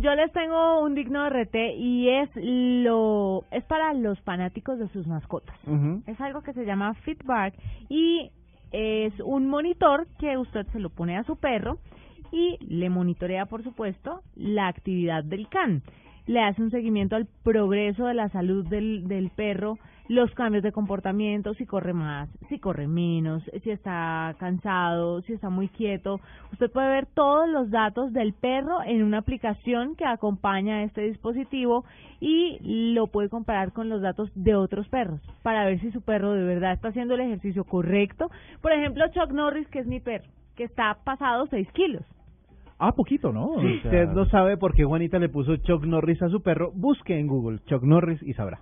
Yo les tengo un digno RT y es lo es para los fanáticos de sus mascotas. Es algo que se llama Fitbark y es un monitor que usted se lo pone a su perro y le monitorea, por supuesto, la actividad del can le hace un seguimiento al progreso de la salud del, perro, los cambios de comportamiento, si corre más, si corre menos, si está cansado, si está muy quieto. Usted puede ver todos los datos del perro en una aplicación que acompaña a este dispositivo y lo puede comparar con los datos de otros perros para ver si su perro de verdad está haciendo el ejercicio correcto. Por ejemplo, Chuck Norris, que es mi perro, que está pasado 6 kilos. Ah, poquito, ¿no? Si usted no sabe por qué Juanita le puso Chuck Norris a su perro, busque en Google Chuck Norris y sabrá.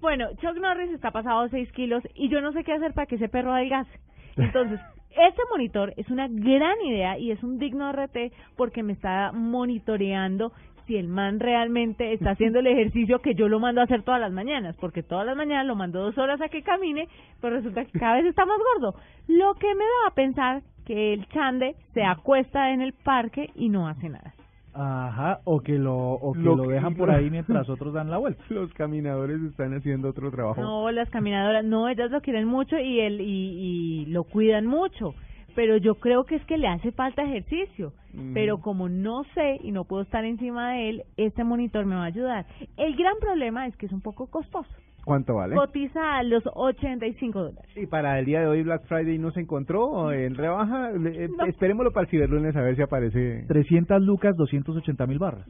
Bueno, Chuck Norris está pasado 6 kilos y yo no sé qué hacer para que ese perro adelgace. Entonces, este monitor es una gran idea y es un digno RT porque me está monitoreando si el man realmente está haciendo el ejercicio que yo lo mando a hacer todas las mañanas, porque todas las mañanas lo mando dos horas a que camine, pero resulta que cada vez está más gordo. Lo que me da a pensar que el chande se acuesta en el parque y no hace nada. Ajá, o que lo, o que lo, dejan por ahí mientras otros dan la vuelta. Los caminadores están haciendo otro trabajo. No, las caminadoras, no, ellas lo quieren mucho y, el, y, y lo cuidan mucho. Pero yo creo que es que le hace falta ejercicio. Mm. Pero como no sé y no puedo estar encima de él, este monitor me va a ayudar. El gran problema es que es un poco costoso. ¿Cuánto vale? Cotiza a los 85 dólares. Y para el día de hoy Black Friday no se encontró en rebaja. Eh, No. Esperémoslo para el ciberlunes a ver si aparece. 300 lucas, 280 mil barras.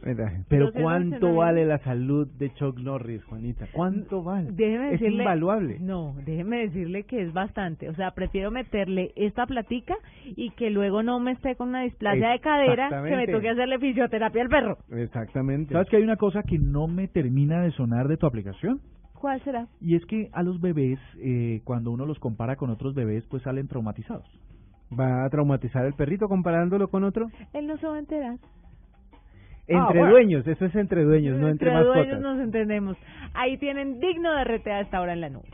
Pero 280 ¿cuánto vale la salud de Chuck Norris, Juanita? ¿Cuánto vale? Déjeme es decirle, invaluable. No, déjeme decirle que es bastante. O sea, prefiero meterle esta platica y que luego no me esté con una displasia de cadera que me toque hacerle fisioterapia al perro. Exactamente. ¿Sabes que hay una cosa que no me termina de sonar de tu aplicación? ¿Cuál será? Y es que a los bebés, eh, cuando uno los compara con otros bebés, pues salen traumatizados. ¿Va a traumatizar el perrito comparándolo con otro? Él no se va a enterar. Entre bueno. dueños, eso es entre dueños, no entre, Entre dueños mascotas. nos entendemos. Ahí tienen digno de RT a esta hora en la nube.